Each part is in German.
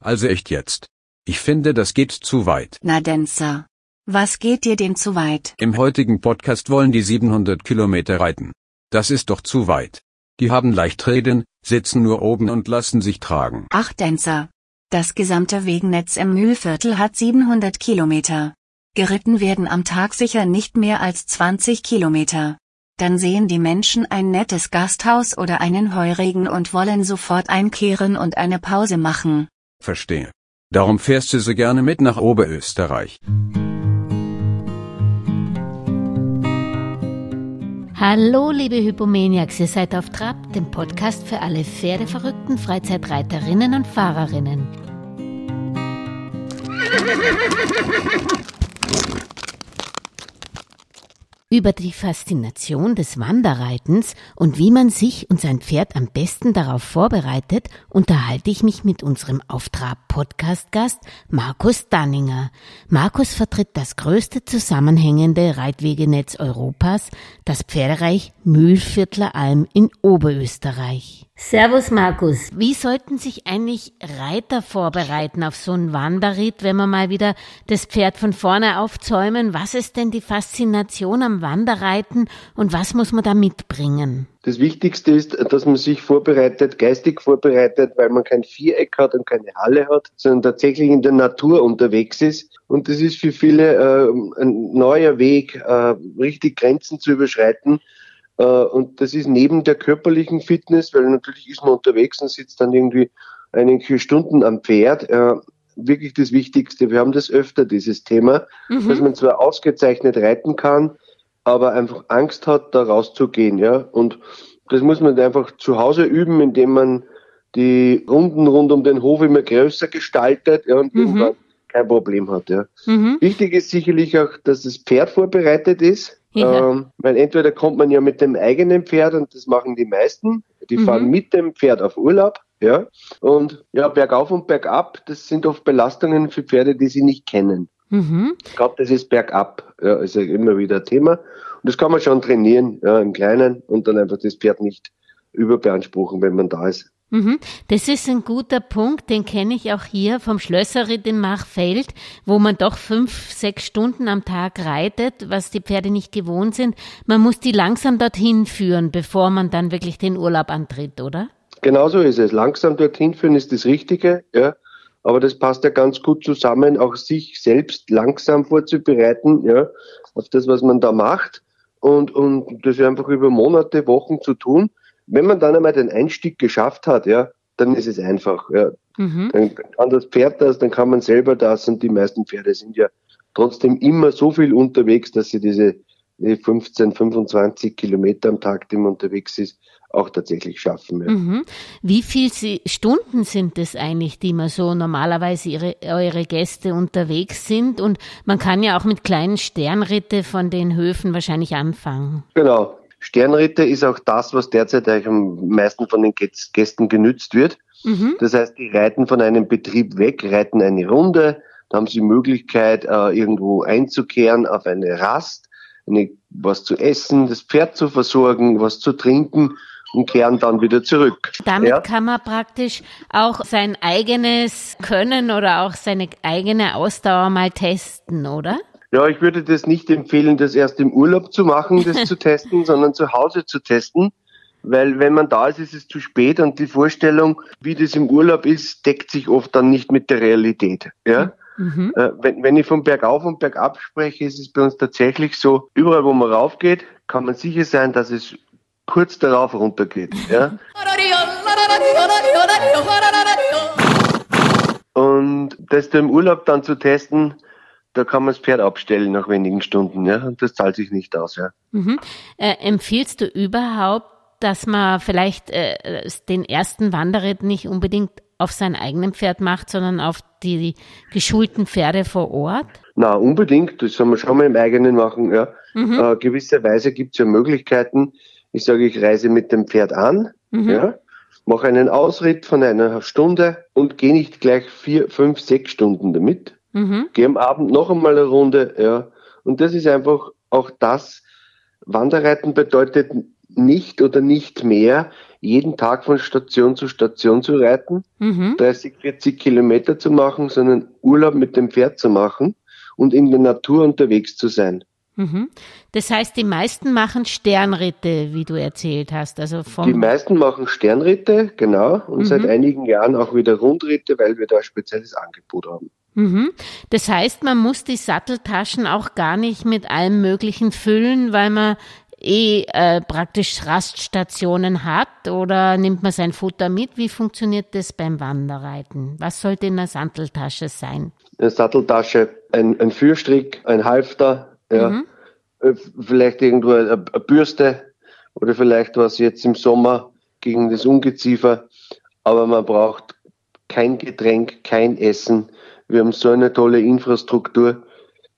Also echt jetzt. Ich finde, das geht zu weit. Na denn, Sir. Was geht dir denn zu weit? Im heutigen Podcast wollen die 700 Kilometer reiten. Das ist doch zu weit. Die haben leicht reden, sitzen nur oben und lassen sich tragen. Ach, Dancer. Das gesamte Wegennetz im Mühlviertel hat 700 Kilometer. Geritten werden am Tag sicher nicht mehr als 20 Kilometer. Dann sehen die Menschen ein nettes Gasthaus oder einen Heuregen und wollen sofort einkehren und eine Pause machen. Verstehe. Darum fährst du so gerne mit nach Oberösterreich. Hallo, liebe Hypomaniacs, ihr seid auf Trab, dem Podcast für alle pferdeverrückten Freizeitreiterinnen und Fahrerinnen. Über die Faszination des Wanderreitens und wie man sich und sein Pferd am besten darauf vorbereitet, unterhalte ich mich mit unserem Auftrag-Podcast-Gast Markus Danninger. Markus vertritt das größte zusammenhängende Reitwegenetz Europas, das Pferdereich Mühlviertler Alm in Oberösterreich. Servus Markus. Wie sollten sich eigentlich Reiter vorbereiten auf so einen Wanderritt, wenn wir mal wieder das Pferd von vorne aufzäumen? Was ist denn die Faszination am Wanderreiten und was muss man da mitbringen? Das Wichtigste ist, dass man sich vorbereitet, geistig vorbereitet, weil man kein Viereck hat und keine Halle hat, sondern tatsächlich in der Natur unterwegs ist. Und das ist für viele äh, ein neuer Weg, äh, richtig Grenzen zu überschreiten und das ist neben der körperlichen Fitness, weil natürlich ist man unterwegs und sitzt dann irgendwie einige Stunden am Pferd, äh, wirklich das Wichtigste. Wir haben das öfter, dieses Thema, mhm. dass man zwar ausgezeichnet reiten kann, aber einfach Angst hat, da rauszugehen. Ja? Und das muss man einfach zu Hause üben, indem man die Runden rund um den Hof immer größer gestaltet ja, und mhm. irgendwann kein Problem hat. Ja. Mhm. Wichtig ist sicherlich auch, dass das Pferd vorbereitet ist. Ja. Ähm, weil entweder kommt man ja mit dem eigenen Pferd und das machen die meisten, die mhm. fahren mit dem Pferd auf Urlaub, ja. Und ja, bergauf und bergab, das sind oft Belastungen für Pferde, die sie nicht kennen. Mhm. Ich glaube, das ist bergab, ja, ist ja immer wieder Thema. Und das kann man schon trainieren, ja, im Kleinen und dann einfach das Pferd nicht überbeanspruchen, wenn man da ist. Mhm. Das ist ein guter Punkt, den kenne ich auch hier vom Schlösserritt in Machfeld, wo man doch fünf, sechs Stunden am Tag reitet, was die Pferde nicht gewohnt sind. Man muss die langsam dorthin führen, bevor man dann wirklich den Urlaub antritt, oder? Genauso ist es. Langsam dorthin führen ist das Richtige, ja. Aber das passt ja ganz gut zusammen, auch sich selbst langsam vorzubereiten, ja, auf das, was man da macht. Und, und das einfach über Monate, Wochen zu tun wenn man dann einmal den Einstieg geschafft hat, ja, dann ist es einfach. Ja. Mhm. Dann kann das Pferd das, dann kann man selber das und die meisten Pferde sind ja trotzdem immer so viel unterwegs, dass sie diese 15, 25 Kilometer am Tag, die man unterwegs ist, auch tatsächlich schaffen. Ja. Mhm. Wie viele Stunden sind es eigentlich, die man so normalerweise ihre, eure Gäste unterwegs sind? Und man kann ja auch mit kleinen Sternritte von den Höfen wahrscheinlich anfangen. Genau. Sternritter ist auch das, was derzeit eigentlich am meisten von den Gästen genützt wird. Mhm. Das heißt, die reiten von einem Betrieb weg, reiten eine Runde, da haben sie die Möglichkeit, äh, irgendwo einzukehren auf eine Rast, eine, was zu essen, das Pferd zu versorgen, was zu trinken und kehren dann wieder zurück. Damit ja. kann man praktisch auch sein eigenes Können oder auch seine eigene Ausdauer mal testen, oder? Ja, ich würde das nicht empfehlen, das erst im Urlaub zu machen, das zu testen, sondern zu Hause zu testen. Weil wenn man da ist, ist es zu spät und die Vorstellung, wie das im Urlaub ist, deckt sich oft dann nicht mit der Realität. Ja? Mhm. Äh, wenn, wenn ich von bergauf und bergab spreche, ist es bei uns tatsächlich so, überall wo man raufgeht, kann man sicher sein, dass es kurz darauf runtergeht. Ja? Und das im Urlaub dann zu testen, da kann man das Pferd abstellen nach wenigen Stunden, ja, und das zahlt sich nicht aus, ja. Mhm. Äh, empfiehlst du überhaupt, dass man vielleicht äh, den ersten Wanderritt nicht unbedingt auf sein eigenes Pferd macht, sondern auf die geschulten Pferde vor Ort? Na, unbedingt. Das soll man schon mal im eigenen machen, ja. Mhm. Äh, gewisserweise gibt es ja Möglichkeiten. Ich sage, ich reise mit dem Pferd an, mhm. ja, mache einen Ausritt von einer Stunde und gehe nicht gleich vier, fünf, sechs Stunden damit, Mhm. Geh am Abend noch einmal eine Runde, ja. Und das ist einfach auch das, Wanderreiten bedeutet nicht oder nicht mehr jeden Tag von Station zu Station zu reiten, Mhm. 30, 40 Kilometer zu machen, sondern Urlaub mit dem Pferd zu machen und in der Natur unterwegs zu sein. Mhm. Das heißt, die meisten machen Sternritte, wie du erzählt hast. Also Die vom meisten machen Sternritte, genau, und Mhm. seit einigen Jahren auch wieder Rundritte, weil wir da ein spezielles Angebot haben. Mhm. Das heißt, man muss die Satteltaschen auch gar nicht mit allem Möglichen füllen, weil man eh äh, praktisch Raststationen hat oder nimmt man sein Futter mit? Wie funktioniert das beim Wanderreiten? Was sollte in der Satteltasche sein? Eine Satteltasche, ein, ein Führstrick, ein Halfter, ja, Mhm. äh, vielleicht irgendwo eine, eine Bürste oder vielleicht was jetzt im Sommer gegen das Ungeziefer. Aber man braucht kein Getränk, kein Essen. Wir haben so eine tolle Infrastruktur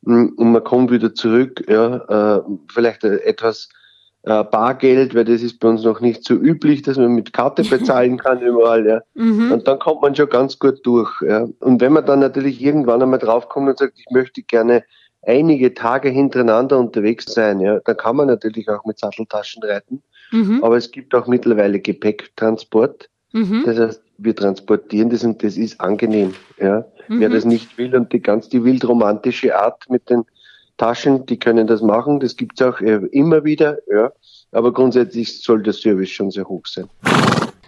mm, und man kommt wieder zurück. Ja, äh, vielleicht äh, etwas äh, Bargeld, weil das ist bei uns noch nicht so üblich, dass man mit Karte bezahlen kann überall. Ja. Mhm. Und dann kommt man schon ganz gut durch. Ja. Und wenn man dann natürlich irgendwann einmal draufkommt und sagt, ich möchte gerne einige Tage hintereinander unterwegs sein, ja, dann kann man natürlich auch mit Satteltaschen reiten. Mhm. Aber es gibt auch mittlerweile Gepäcktransport. Mhm. Das heißt, wir transportieren das und das ist angenehm. Ja. Mhm. Wer das nicht will und die ganz die wildromantische Art mit den Taschen, die können das machen. Das gibt's auch äh, immer wieder. Ja. Aber grundsätzlich soll der Service schon sehr hoch sein.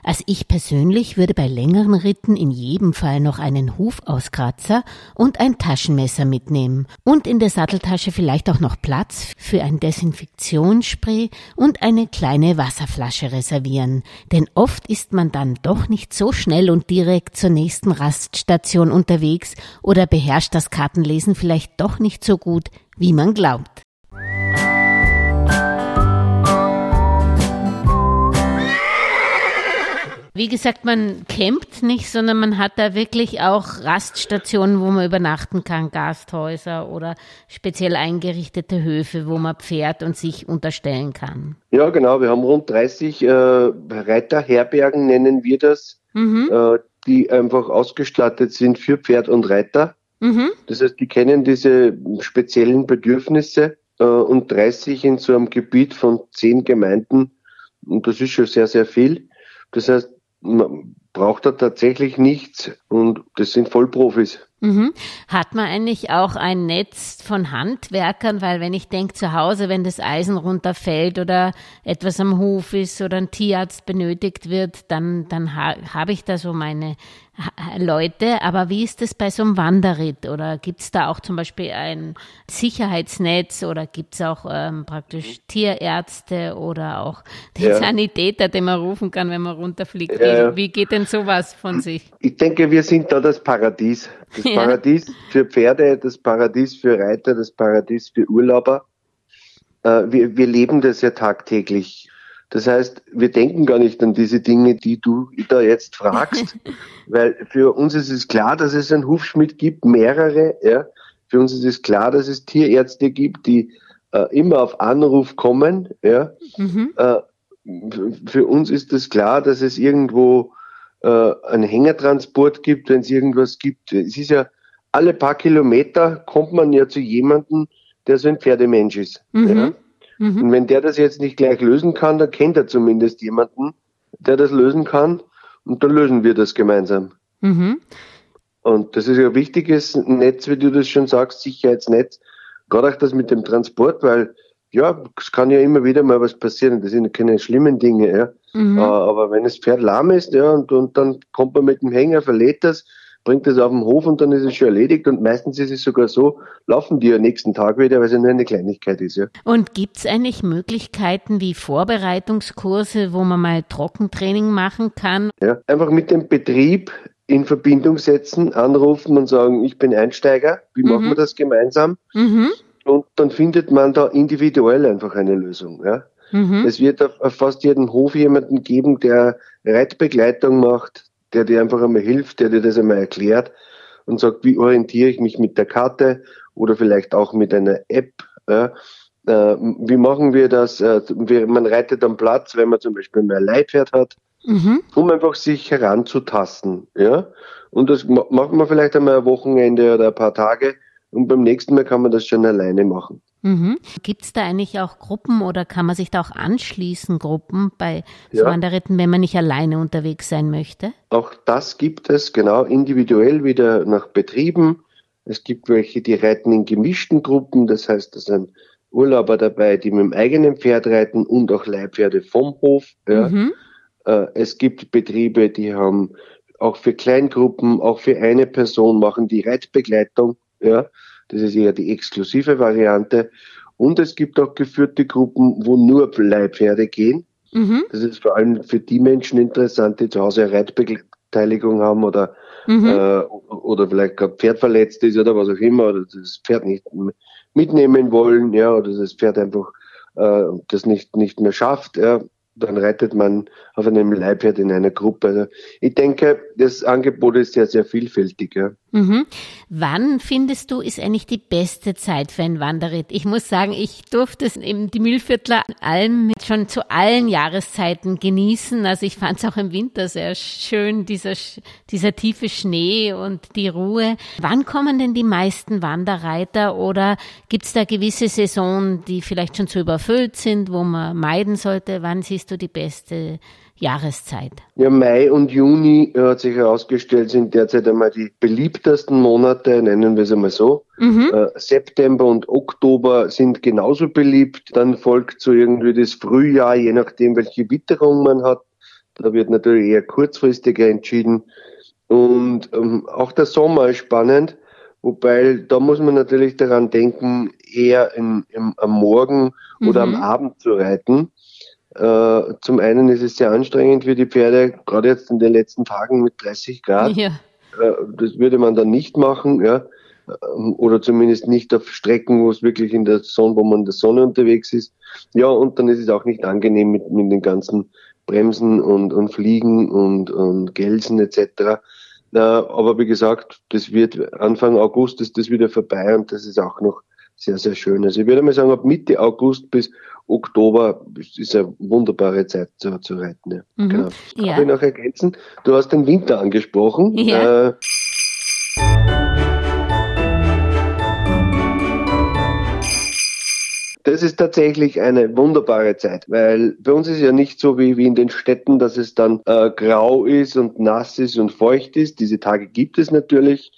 Also ich persönlich würde bei längeren Ritten in jedem Fall noch einen Hufauskratzer und ein Taschenmesser mitnehmen und in der Satteltasche vielleicht auch noch Platz für ein Desinfektionsspray und eine kleine Wasserflasche reservieren, denn oft ist man dann doch nicht so schnell und direkt zur nächsten Raststation unterwegs oder beherrscht das Kartenlesen vielleicht doch nicht so gut, wie man glaubt. Wie gesagt, man campt nicht, sondern man hat da wirklich auch Raststationen, wo man übernachten kann, Gasthäuser oder speziell eingerichtete Höfe, wo man Pferd und sich unterstellen kann. Ja, genau. Wir haben rund 30 äh, Reiterherbergen, nennen wir das, Mhm. äh, die einfach ausgestattet sind für Pferd und Reiter. Mhm. Das heißt, die kennen diese speziellen Bedürfnisse äh, und 30 in so einem Gebiet von 10 Gemeinden. Und das ist schon sehr, sehr viel. Das heißt, man braucht da tatsächlich nichts und das sind Vollprofis. Mhm. Hat man eigentlich auch ein Netz von Handwerkern? Weil wenn ich denke zu Hause, wenn das Eisen runterfällt oder etwas am Hof ist oder ein Tierarzt benötigt wird, dann, dann ha habe ich da so meine Leute. Aber wie ist das bei so einem Wanderritt? Oder gibt es da auch zum Beispiel ein Sicherheitsnetz oder gibt es auch ähm, praktisch Tierärzte oder auch den Ja. Sanitäter, den man rufen kann, wenn man runterfliegt? Ja. Wie, wie geht denn sowas von sich? Ich denke, wir sind da das Paradies. Das Ja. Paradies für Pferde, das Paradies für Reiter, das Paradies für Urlauber. Äh, wir, wir leben das ja tagtäglich. Das heißt, wir denken gar nicht an diese Dinge, die du da jetzt fragst, weil für uns ist es klar, dass es einen Hufschmied gibt, mehrere. Ja. Für uns ist es klar, dass es Tierärzte gibt, die äh, immer auf Anruf kommen. Ja. Mhm. Äh, für uns ist es klar, dass es irgendwo äh, einen Hängertransport gibt, wenn es irgendwas gibt. Es ist ja alle paar Kilometer kommt man ja zu jemandem, der so ein Pferdemensch ist. Mhm. Ja? Mhm. Und wenn der das jetzt nicht gleich lösen kann, dann kennt er zumindest jemanden, der das lösen kann. Und dann lösen wir das gemeinsam. Mhm. Und das ist ein wichtiges Netz, wie du das schon sagst, Sicherheitsnetz. Gerade auch das mit dem Transport, weil ja, es kann ja immer wieder mal was passieren. Das sind keine schlimmen Dinge, ja. Mhm. Äh, Aber wenn das Pferd lahm ist, ja, und, und dann kommt man mit dem Hänger, verlädt das, bringt das auf den Hof und dann ist es schon erledigt. Und meistens ist es sogar so, laufen die am nächsten Tag wieder, weil es ja nur eine Kleinigkeit ist, ja. Und gibt's eigentlich Möglichkeiten wie Vorbereitungskurse, wo man mal Trockentraining machen kann? ja. Einfach mit dem Betrieb in Verbindung setzen, anrufen und sagen, ich bin Einsteiger, wie machen Mhm. wir das gemeinsam? Mhm. Und dann findet man da individuell einfach eine Lösung, ja. Mhm. Es wird auf, auf fast jedem Hof jemanden geben, der Reitbegleitung macht, der dir einfach einmal hilft, der dir das einmal erklärt und sagt, wie orientiere ich mich mit der Karte oder vielleicht auch mit einer App. Ja. Äh, wie machen wir das? Äh, wir- man reitet am Platz, wenn man zum Beispiel mehr Leihpferd hat, Mhm. um einfach sich heranzutasten. Ja? Und das ma- macht man vielleicht einmal ein Wochenende oder ein paar Tage und beim nächsten Mal kann man das schon alleine machen. Mhm. Gibt es da eigentlich auch Gruppen oder kann man sich da auch anschließen, Gruppen bei so Ja. Wanderritten, wenn man nicht alleine unterwegs sein möchte? Auch das gibt es genau individuell wieder nach Betrieben. Es gibt welche, die reiten in gemischten Gruppen. Das heißt, da sind Urlauber dabei, die mit dem eigenen Pferd reiten und auch Leihpferde vom Hof. Ja. Mhm. Äh, Es gibt Betriebe, die haben auch für Kleingruppen, auch für eine Person machen die Reitbegleitung. Ja, das ist eher die exklusive Variante. Und es gibt auch geführte Gruppen, wo nur Leihpferde gehen. Mhm. Das ist vor allem für die Menschen interessant, die zu Hause eine Reitbeteiligung haben oder, Mhm. äh, oder vielleicht gerade Pferd verletzt ist oder was auch immer, oder das Pferd nicht mitnehmen wollen, ja, oder das Pferd einfach äh, das nicht, nicht mehr schafft, ja. Dann reitet man auf einem Leihpferd in einer Gruppe. Also ich denke, das Angebot ist sehr, sehr vielfältig. Ja. Mhm. Wann findest du, ist eigentlich die beste Zeit für ein Wanderritt? Ich muss sagen, ich durfte es im die Mühlviertler Alm schon zu allen Jahreszeiten genießen. Also ich fand es auch im Winter sehr schön, dieser, dieser tiefe Schnee und die Ruhe. Wann kommen denn die meisten Wanderreiter oder gibt es da gewisse Saisonen, die vielleicht schon zu überfüllt sind, wo man meiden sollte? Wann siehst du die beste Jahreszeit? Ja, Mai und Juni äh, hat sich herausgestellt, sind derzeit einmal die beliebtesten Monate, nennen wir es einmal so. Mhm. Äh, September und Oktober sind genauso beliebt. Dann folgt so irgendwie das Frühjahr, je nachdem, welche Witterung man hat. Da wird natürlich eher kurzfristiger entschieden. Und ähm, auch der Sommer ist spannend, wobei da muss man natürlich daran denken, eher im, im, am Morgen oder Mhm. am Abend zu reiten. Äh, zum einen ist es sehr anstrengend für die Pferde, gerade jetzt in den letzten Tagen mit 30 Grad. Ja. Äh, Das würde man dann nicht machen, ja. Ähm, Oder zumindest nicht auf Strecken, wo es wirklich in der Sonne, wo man in der Sonne unterwegs ist. Ja, und dann ist es auch nicht angenehm mit, mit den ganzen Bremsen und, und Fliegen und, und Gelsen etc. Äh, Aber wie gesagt, das wird Anfang August ist das wieder vorbei und das ist auch noch sehr, sehr schön. Also ich würde mal sagen, ab Mitte August bis Oktober ist eine wunderbare Zeit zu, zu reiten. Ja. Mhm. Genau. Ja. Darf ich noch ergänzen? Du hast den Winter angesprochen. Ja. Äh, das ist tatsächlich eine wunderbare Zeit, weil bei uns ist ja nicht so wie, wie in den Städten, dass es dann äh, grau ist und nass ist und feucht ist. Diese Tage gibt es natürlich,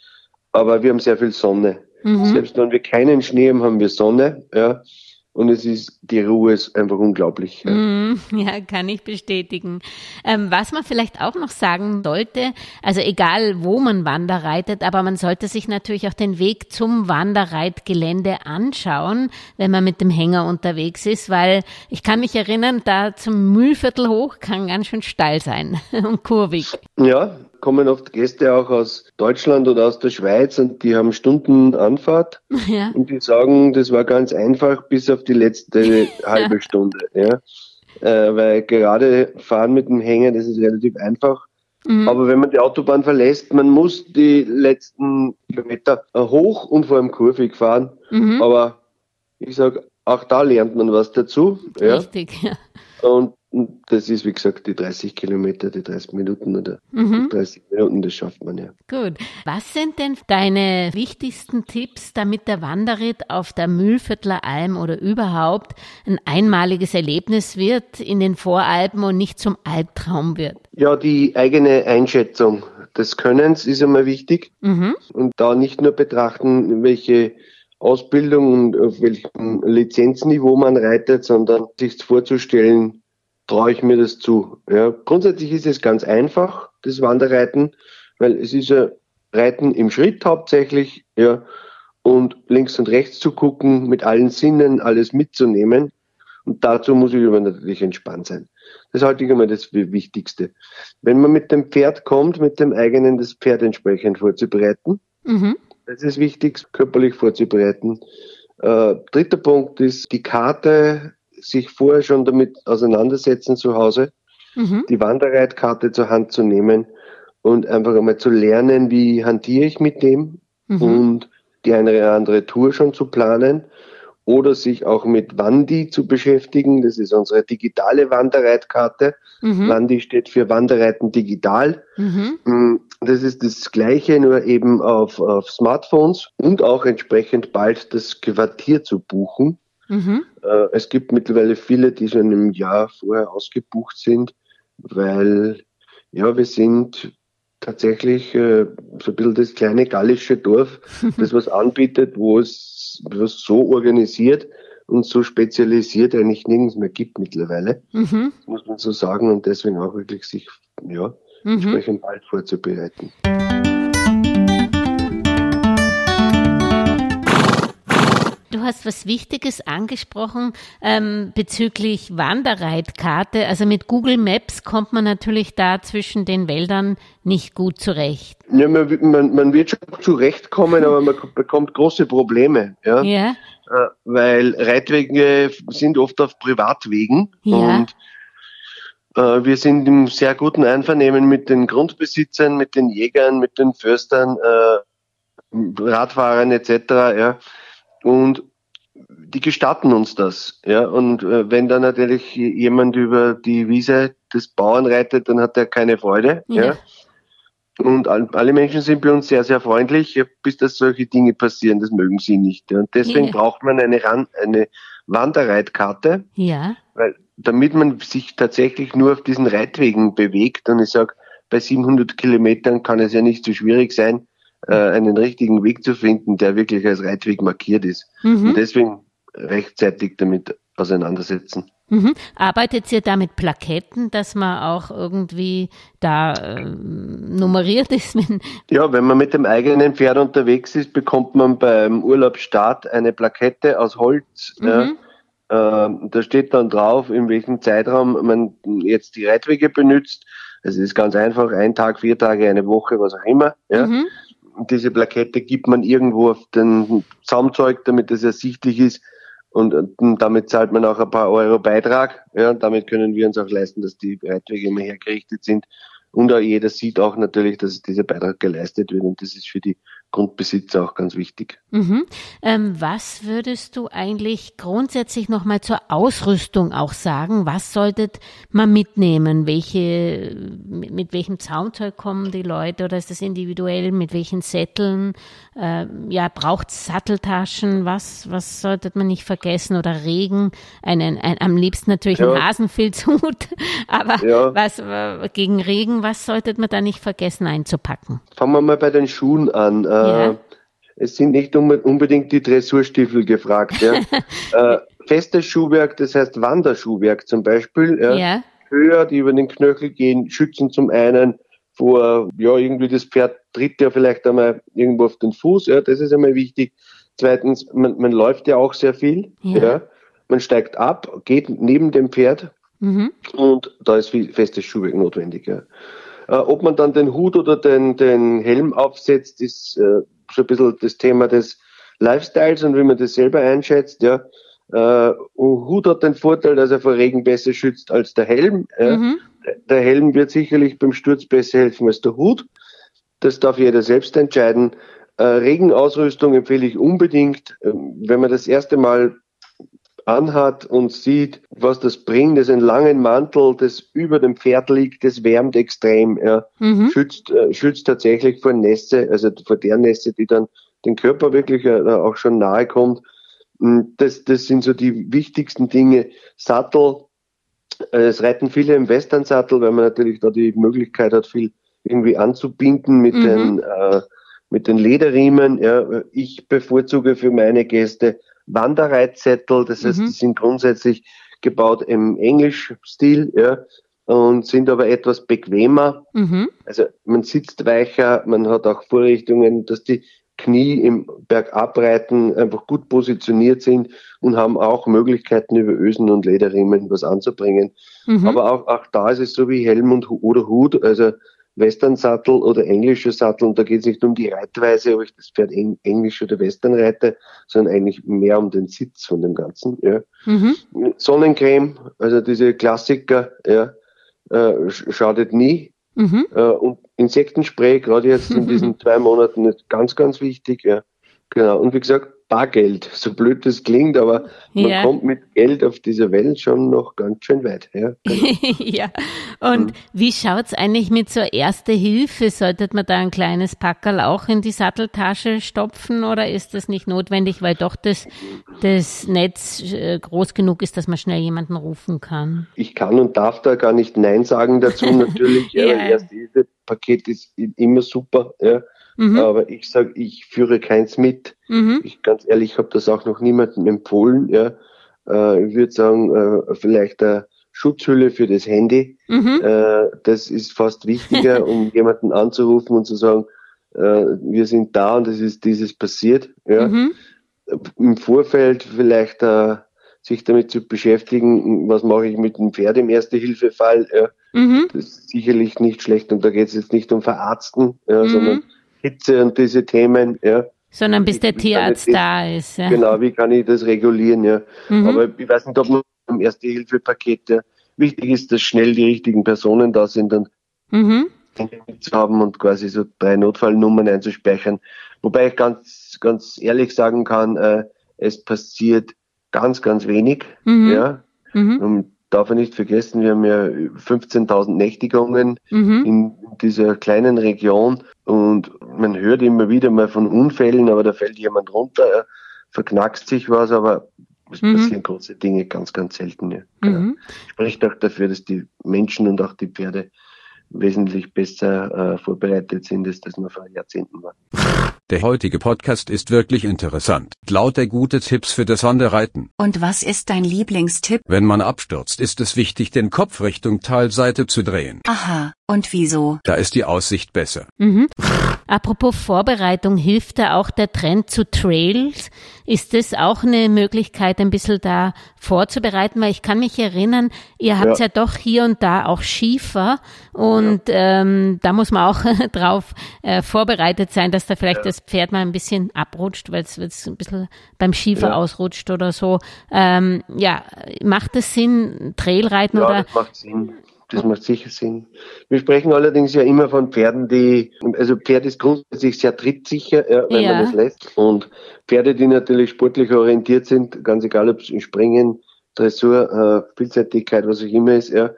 aber wir haben sehr viel Sonne. Mhm. Selbst wenn wir keinen Schnee haben, haben wir Sonne. Ja. Und es ist, die Ruhe ist einfach unglaublich. Ja. Mm, Ja, kann ich bestätigen. Ähm, was man vielleicht auch noch sagen sollte, also egal wo man Wander reitet, aber man sollte sich natürlich auch den Weg zum Wanderreitgelände anschauen, wenn man mit dem Hänger unterwegs ist, weil ich kann mich erinnern, da zum Mühlviertel hoch kann ganz schön steil sein und kurvig. Ja, kommen oft Gäste auch aus Deutschland oder aus der Schweiz und die haben Stunden Anfahrt Ja. und die sagen, das war ganz einfach bis auf die letzte halbe Stunde. Ja. Äh, weil gerade fahren mit dem Hänger, das ist relativ einfach. Mhm. Aber wenn man die Autobahn verlässt, man muss die letzten Kilometer hoch und vor allem kurvig fahren. Mhm. Aber ich sag, auch da lernt man was dazu. Ja. Richtig, ja. Und das ist, wie gesagt, die 30 Kilometer, die 30 Minuten oder Mhm. 30 Minuten, das schafft man ja. Gut. Was sind denn deine wichtigsten Tipps, damit der Wanderritt auf der Mühlviertler Alm oder überhaupt ein einmaliges Erlebnis wird in den Voralpen und nicht zum Albtraum wird? Ja, die eigene Einschätzung des Könnens ist einmal wichtig Mhm. und da nicht nur betrachten, welche Ausbildung und auf welchem Lizenzniveau man reitet, sondern sich vorzustellen, traue ich mir das zu. Ja, grundsätzlich ist es ganz einfach, das Wanderreiten, weil es ist ja Reiten im Schritt hauptsächlich, ja, und links und rechts zu gucken, mit allen Sinnen alles mitzunehmen. Und dazu muss ich aber natürlich entspannt sein. Das halte ich einmal das Wichtigste. Wenn man mit dem Pferd kommt, mit dem eigenen das Pferd entsprechend vorzubereiten, Mhm. das ist wichtig, körperlich vorzubereiten. Äh, dritter Punkt ist die Karte, sich vorher schon damit auseinandersetzen zu Hause, Mhm. die Wanderreitkarte zur Hand zu nehmen und einfach einmal zu lernen, wie hantiere ich mit dem Mhm. und die eine oder andere Tour schon zu planen oder sich auch mit Wandi zu beschäftigen. Das ist unsere digitale Wanderreitkarte. Mhm. Wandi steht für Wanderreiten digital. Mhm. Mm, das ist das Gleiche, nur eben auf, auf Smartphones und auch entsprechend bald das Quartier zu buchen. Mhm. Äh, es gibt mittlerweile viele, die schon im Jahr vorher ausgebucht sind, weil ja, wir sind tatsächlich äh, so ein bisschen das kleine gallische Dorf, das was anbietet, wo es was so organisiert und so spezialisiert eigentlich nirgends mehr gibt mittlerweile, mhm. muss man so sagen, und deswegen auch wirklich sich ja, mhm. entsprechend bald vorzubereiten. Hast was Wichtiges angesprochen ähm, bezüglich Wanderreitkarte. Also mit Google Maps kommt man natürlich da zwischen den Wäldern nicht gut zurecht. Ja, man, man, man wird schon zurechtkommen, aber man bekommt große Probleme. Ja. ja. Äh, weil Reitwege sind oft auf Privatwegen ja. und äh, wir sind im sehr guten Einvernehmen mit den Grundbesitzern, mit den Jägern, mit den Förstern, äh, Radfahrern etc. Ja und die gestatten uns das. Ja, und äh, wenn da natürlich jemand über die Wiese des Bauern reitet, dann hat er keine Freude. Ja. ja. Und alle Menschen sind bei uns sehr, sehr freundlich, bis dass solche Dinge passieren. Das mögen sie nicht. Ja. Und deswegen ja. braucht man eine, Ran eine Wanderreitkarte. Ja. Weil, damit man sich tatsächlich nur auf diesen Reitwegen bewegt. Und ich sage, bei 700 Kilometern kann es ja nicht so schwierig sein, äh, einen richtigen Weg zu finden, der wirklich als Reitweg markiert ist. Mhm. Und deswegen rechtzeitig damit auseinandersetzen. Mhm. Arbeitet ihr da mit Plaketten, dass man auch irgendwie da äh, nummeriert ist? Wenn ja, wenn man mit dem eigenen Pferd unterwegs ist, bekommt man beim Urlaubsstart eine Plakette aus Holz. Mhm. Ja. Äh, da steht dann drauf, in welchem Zeitraum man jetzt die Reitwege benutzt. Also es ist ganz einfach, ein Tag, vier Tage, eine Woche, was auch immer. Ja. Mhm diese Plakette gibt man irgendwo auf den Zaumzeug, damit es ersichtlich ist. Und, und, damit zahlt man auch ein paar Euro Beitrag. Ja, und damit können wir uns auch leisten, dass die Beiträge immer hergerichtet sind. Und auch jeder sieht auch natürlich, dass dieser Beitrag geleistet wird. Und das ist für die Grundbesitzer auch ganz wichtig. Mhm. Ähm, was würdest du eigentlich grundsätzlich nochmal zur Ausrüstung auch sagen? Was sollte man mitnehmen? Welche, mit, mit welchem Zaunzeug kommen die Leute oder ist das individuell? Mit welchen Sätteln? Äh, ja, braucht Satteltaschen? Was, was sollte man nicht vergessen? Oder Regen? Einen, ein, am liebsten natürlich ja. einen Hasenfilzhut. Aber ja. was, äh, gegen Regen, was sollte man da nicht vergessen einzupacken? Fangen wir mal bei den Schuhen an. Ja. Es sind nicht unbedingt die Dressurstiefel gefragt. Ja. äh, festes Schuhwerk, das heißt Wanderschuhwerk zum Beispiel, ja. höher, die über den Knöchel gehen, schützen zum einen vor, ja, irgendwie das Pferd tritt ja vielleicht einmal irgendwo auf den Fuß, ja, das ist einmal wichtig. Zweitens, man, man läuft ja auch sehr viel, ja. ja. Man steigt ab, geht neben dem Pferd mhm. und da ist viel festes Schuhwerk notwendig, ja. Äh, ob man dann den Hut oder den, den Helm aufsetzt, ist äh, so ein bisschen das Thema des Lifestyles und wie man das selber einschätzt. Ja. Äh, Hut hat den Vorteil, dass er vor Regen besser schützt als der Helm. Ja. Mhm. Der Helm wird sicherlich beim Sturz besser helfen als der Hut. Das darf jeder selbst entscheiden. Äh, Regenausrüstung empfehle ich unbedingt. Ähm, wenn man das erste Mal anhat und sieht, was das bringt. Das ist ein langen Mantel, das über dem Pferd liegt, das wärmt extrem. Ja. Mhm. Schützt, äh, schützt tatsächlich vor Nässe, also vor der Nässe, die dann den Körper wirklich äh, auch schon nahe kommt. Hm, das, das sind so die wichtigsten Dinge. Sattel, äh, es reiten viele im Westernsattel, weil man natürlich da die Möglichkeit hat, viel irgendwie anzubinden mit mhm. den äh, mit den Lederriemen. Ja. Ich bevorzuge für meine Gäste Wanderreitzettel, das heißt, mhm. die sind grundsätzlich gebaut im Englischstil, ja, und sind aber etwas bequemer. Mhm. Also man sitzt weicher, man hat auch Vorrichtungen, dass die Knie im Bergabreiten einfach gut positioniert sind und haben auch Möglichkeiten über Ösen und Lederriemen was anzubringen. Mhm. Aber auch, auch da ist es so wie Helm und, oder Hut, also Western-Sattel oder englische Sattel. Und da geht es nicht um die Reitweise, ob ich das Pferd Englisch oder Western reite, sondern eigentlich mehr um den Sitz von dem Ganzen. Ja. Mhm. Sonnencreme, also diese Klassiker, ja, äh, schadet nie. Mhm. Äh, und Insektenspray, gerade jetzt in diesen zwei Monaten, ist ganz, ganz wichtig. Ja. Genau. Und wie gesagt, Bargeld, so blöd das klingt, aber man Ja. kommt mit Geld auf dieser Welt schon noch ganz schön weit. Ja, genau. ja. Und wie schaut's eigentlich mit so Erste Hilfe? Sollte man da ein kleines Packerl auch in die Satteltasche stopfen oder ist das nicht notwendig, weil doch das, das Netz äh, groß genug ist, dass man schnell jemanden rufen kann? Ich kann und darf da gar nicht Nein sagen dazu. Natürlich, ja. Erste Hilfe-Paket ist i- immer super, ja. Mhm. aber ich sage, ich führe keins mit. Mhm. Ich ganz ehrlich habe das auch noch niemandem empfohlen. Ja. Äh, ich würde sagen, äh, vielleicht eine Schutzhülle für das Handy. Mhm. Äh, das ist fast wichtiger, um jemanden anzurufen und zu sagen, äh, wir sind da und es ist dieses passiert. Ja. Mhm. Im Vorfeld vielleicht äh, sich damit zu beschäftigen, was mache ich mit dem Pferd im Erste-Hilfe-Fall. Ja. Mhm. Das ist sicherlich nicht schlecht und da geht es jetzt nicht um Verarzten, ja, Mhm. sondern Hitze und diese Themen. Ja. Sondern bis der Tierarzt das- da ist. Ja. Genau, wie kann ich das regulieren? Ja. Mhm. Aber ich weiß nicht, ob man im Erste-Hilfe-Paket, ja, wichtig ist, dass schnell die richtigen Personen da sind und Mhm. zu haben und quasi so drei Notfallnummern einzuspeichern. Wobei ich ganz, ganz ehrlich sagen kann, äh, es passiert ganz, ganz wenig. Mhm. Ja. Mhm. Darf man nicht vergessen, wir haben ja 15.000 Nächtigungen Mhm. in dieser kleinen Region und man hört immer wieder mal von Unfällen, aber da fällt jemand runter, äh, verknackst sich was, aber es Mhm. passieren große Dinge ganz, ganz selten. Ja. Genau. Mhm. Spricht auch dafür, dass die Menschen und auch die Pferde wesentlich besser äh, vorbereitet sind, als das noch vor Jahrzehnten war. Der heutige Podcast ist wirklich interessant. Lauter gute Tipps für das Wanderreiten. Und was ist dein Lieblingstipp? Wenn man abstürzt, ist es wichtig, den Kopf Richtung Talseite zu drehen. Aha, und wieso? Da ist die Aussicht besser. Mhm. Apropos Vorbereitung, hilft da auch der Trend zu Trails? Ist das auch eine Möglichkeit, ein bisschen da vorzubereiten? Weil ich kann mich erinnern, ihr habt ja. Ja. doch hier und da auch Schiefer und ähm, da muss man auch drauf äh, vorbereitet sein, dass da vielleicht das Pferd mal ein bisschen abrutscht, weil es ein bisschen beim Schiefer Ja. ausrutscht oder so. Ähm, ja, macht es Sinn, Trailreiten Ja, oder? das macht Sinn. Das macht sicher Sinn. Wir sprechen allerdings ja immer von Pferden, die, also Pferd ist grundsätzlich sehr trittsicher, ja, wenn Ja. man das lässt. Und Pferde, die natürlich sportlich orientiert sind, ganz egal ob es im Springen, Dressur, äh, Vielseitigkeit, was auch immer ist, ja,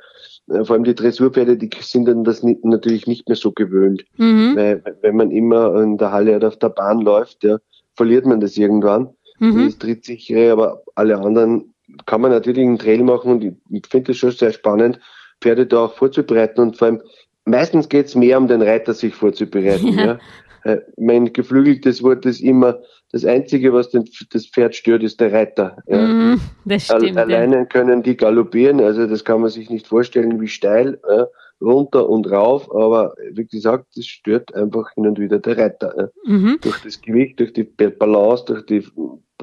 äh, vor allem die Dressurpferde, die sind dann das natürlich nicht mehr so gewöhnt. Mhm. Weil, wenn man immer in der Halle oder auf der Bahn läuft, ja, verliert man das irgendwann. Mhm. Das trittsichere, aber alle anderen kann man natürlich einen Trail machen und ich, ich finde das schon sehr spannend, Pferde da auch vorzubereiten und vor allem meistens geht es mehr um den Reiter, sich vorzubereiten. Ja. Ja. Äh, Mein geflügeltes Wort ist immer, das Einzige, was den, das Pferd stört, ist der Reiter. Ja. Mhm. Das stimmt. ja. Alleine können die galoppieren, also das kann man sich nicht vorstellen, wie steil, ja, runter und rauf, aber wie gesagt, das stört einfach hin und wieder der Reiter. Ja Mhm. durch das Gewicht, durch die Balance, durch die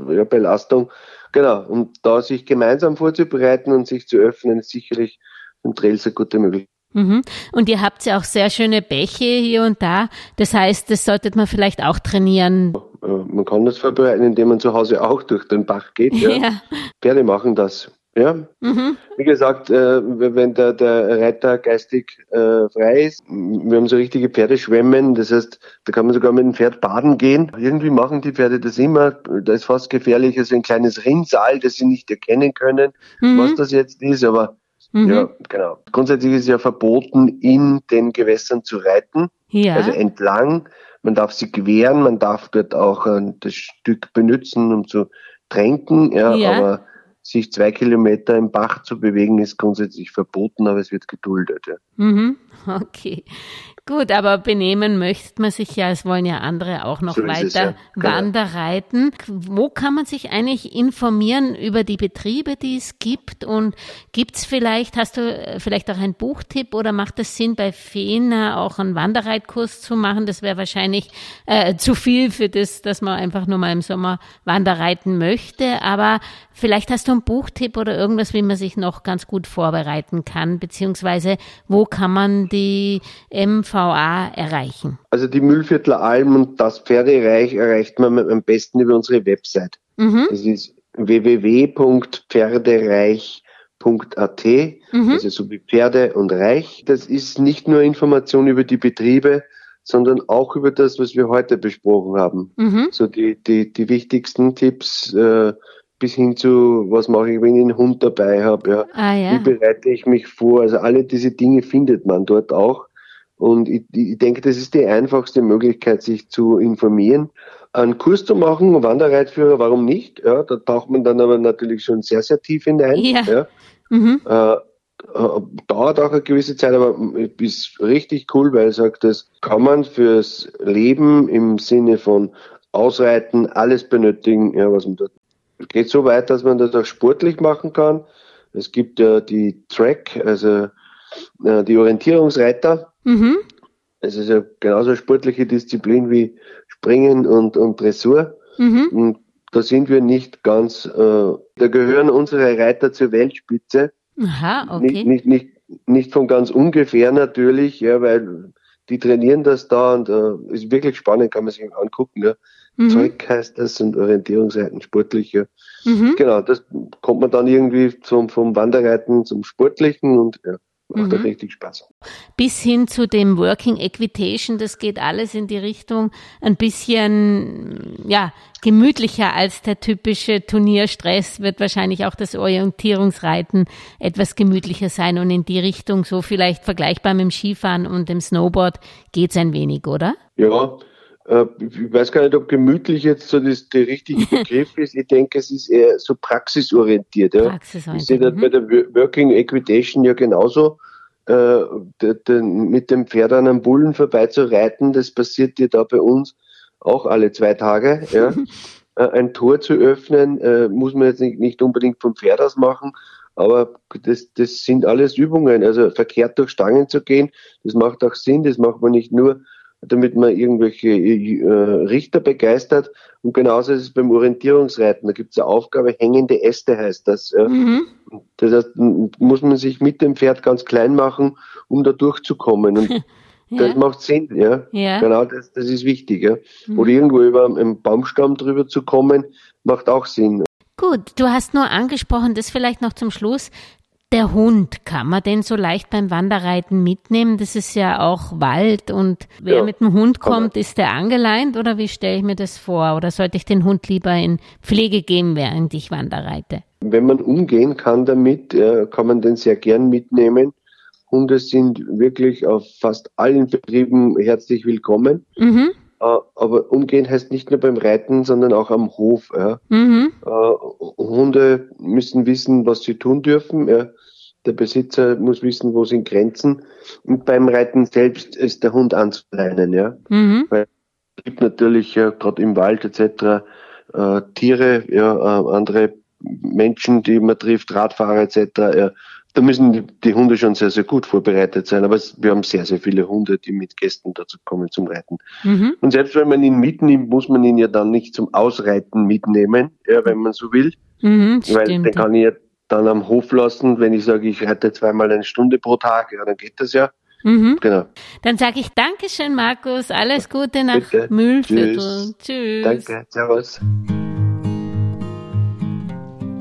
ja, Belastung. Genau. Und da sich gemeinsam vorzubereiten und sich zu öffnen, ist sicherlich ein Trails eine gute Möglichkeit. Mhm. Und ihr habt ja auch sehr schöne Bäche hier und da. Das heißt, das sollte man vielleicht auch trainieren. Äh, Man kann das vorbereiten, indem man zu Hause auch durch den Bach geht. Ja. Ja. Pferde machen das. Ja. Mhm. Wie gesagt, äh, wenn der, der Reiter geistig äh, frei ist, wir haben so richtige Pferdeschwemmen, das heißt, da kann man sogar mit dem Pferd baden gehen. Irgendwie machen die Pferde das immer. Da ist fast gefährlich, also ein kleines Rinnsal, das sie nicht erkennen können, was Mhm. das jetzt ist, aber Mhm. Ja, genau. Grundsätzlich ist es ja verboten, in den Gewässern zu reiten, Ja. also entlang. Man darf sie queren, man darf dort auch äh, das Stück benutzen, um zu tränken, ja, Ja. aber sich zwei Kilometer im Bach zu bewegen, ist grundsätzlich verboten, aber es wird geduldet. Ja. Mhm. Okay. Gut, aber benehmen möchte man sich ja, es wollen ja andere auch noch So weiter es, ja. Genau. Wanderreiten. Wo kann man sich eigentlich informieren über die Betriebe, die es gibt? Und gibt's vielleicht, hast du äh, vielleicht auch einen Buchtipp oder macht es Sinn, bei Fena auch einen Wanderreitkurs zu machen? Das wäre wahrscheinlich äh, zu viel für das, dass man einfach nur mal im Sommer Wanderreiten möchte. Aber vielleicht hast du einen Buchtipp oder irgendwas, wie man sich noch ganz gut vorbereiten kann, beziehungsweise wo kann man die MVA erreichen? Also die Mühlviertler Alm und das Pferdereich erreicht man am besten über unsere Website. Mhm. Das ist www.pferdereich.at, Mhm. also so wie Pferde und Reich. Das ist nicht nur Information über die Betriebe, sondern auch über das, was wir heute besprochen haben. Mhm. So die, die, die wichtigsten Tipps äh, bis hin zu, was mache ich, wenn ich einen Hund dabei habe, ja. Ah Wie ja. bereite ich mich vor? Also alle diese Dinge findet man dort auch. Und ich, ich denke, das ist die einfachste Möglichkeit, sich zu informieren. Einen Kurs zu machen, Wanderreitführer, warum nicht? Ja, da taucht man dann aber natürlich schon sehr, sehr tief hinein. Ja. Mhm. Äh, dauert auch eine gewisse Zeit, aber ist richtig cool, weil er sagt, das kann man fürs Leben im Sinne von Ausreiten alles benötigen, ja, was man dort. Es geht so weit, dass man das auch sportlich machen kann. Es gibt ja die Track, also äh, die Orientierungsreiter. Mhm. Es ist ja genauso sportliche Disziplin wie Springen und, und Dressur. Mhm. Und da sind wir nicht ganz, äh, da gehören unsere Reiter zur Weltspitze. Aha, Nicht, okay. nicht, nicht, nicht von ganz ungefähr natürlich, ja, weil die trainieren das da und äh, ist wirklich spannend, kann man sich angucken. Ja. Mhm. Zeug heißt das und Orientierungsreiten sportlich. Ja. Mhm. Genau, das kommt man dann irgendwie zum, vom Wanderreiten zum Sportlichen und ja, macht Mhm. richtig Spaß. Bis hin zu dem Working Equitation, das geht alles in die Richtung ein bisschen, ja, gemütlicher als der typische Turnierstress, wird wahrscheinlich auch das Orientierungsreiten etwas gemütlicher sein und in die Richtung so vielleicht vergleichbar mit dem Skifahren und dem Snowboard geht's ein wenig, oder? Ja, äh, ich weiß gar nicht, ob gemütlich jetzt so das, der richtige Begriff ist. Ich denke, es ist eher so praxisorientiert. Ja. Ich sehe das Praxisorientiert. bei der Wo- Working Equitation ja genauso. Äh, mit dem Pferd an einem Bullen vorbeizureiten, das passiert dir da bei uns auch alle zwei Tage. Ja. Äh, ein Tor zu öffnen, äh, muss man jetzt nicht, nicht unbedingt vom Pferd aus machen, aber das, das sind alles Übungen. Also verkehrt durch Stangen zu gehen, das macht auch Sinn, das macht man nicht nur damit man irgendwelche äh, Richter begeistert. Und genauso ist es beim Orientierungsreiten. Da gibt es eine Aufgabe, hängende Äste heißt das. Ja. Mhm. Das heißt, muss man sich mit dem Pferd ganz klein machen, um da durchzukommen. Und das Ja. macht Sinn, ja. Ja. Genau, das, das ist wichtig, ja. Mhm. Oder irgendwo über einen Baumstamm drüber zu kommen, macht auch Sinn. Gut, du hast nur angesprochen, das vielleicht noch zum Schluss. Der Hund, kann man den so leicht beim Wanderreiten mitnehmen? Das ist ja auch Wald und wer Ja, mit dem Hund kommt, ist der angeleint oder wie stelle ich mir das vor? Oder sollte ich den Hund lieber in Pflege geben, während ich Wanderreite? Wenn man umgehen kann damit, ja, kann man den sehr gern mitnehmen. Hunde sind wirklich auf fast allen Betrieben herzlich willkommen. Mhm, Äh, Aber umgehen heißt nicht nur beim Reiten, sondern auch am Hof. Ja. mhm, Äh, Hunde müssen wissen, was sie tun dürfen. Ja. Der Besitzer muss wissen, wo sind Grenzen. Und beim Reiten selbst ist der Hund anzuleinen. Ja. mhm, Es gibt natürlich ja, gerade im Wald etc. Äh, Tiere, ja, äh, andere Menschen, die man trifft, Radfahrer etc. Ja. Da müssen die, die Hunde schon sehr, sehr gut vorbereitet sein. Aber es, wir haben sehr, sehr viele Hunde, die mit Gästen dazu kommen zum Reiten. mhm. Und selbst wenn man ihn mitnimmt, muss man ihn ja dann nicht zum Ausreiten mitnehmen, ja, wenn man so will. Mhm, Weil stimmt. den kann ich ja dann am Hof lassen, wenn ich sage, ich reite zweimal eine Stunde pro Tag, ja, dann geht das ja. Mhm. Genau. Dann sage ich Dankeschön, Markus. Alles Gute nach Bitte. Mühlviertel. Tschüss. Danke. Servus.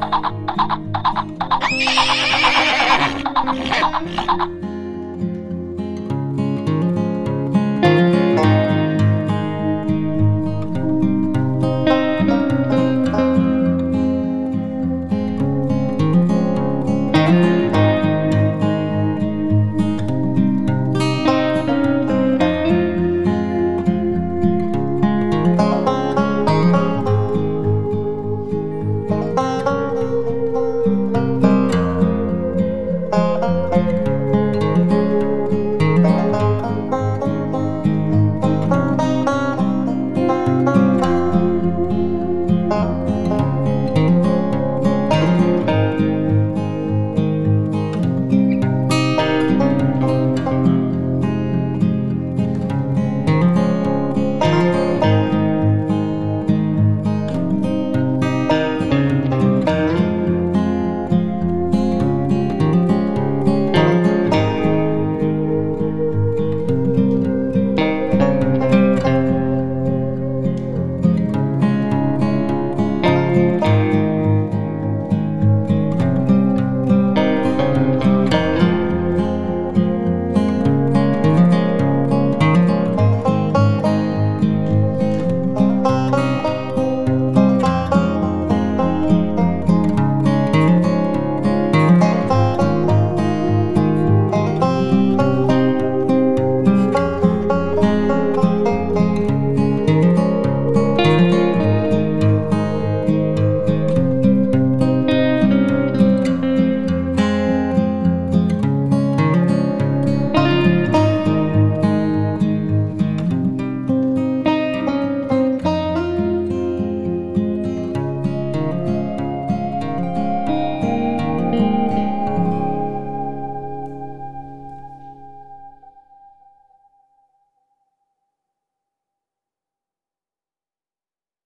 thank you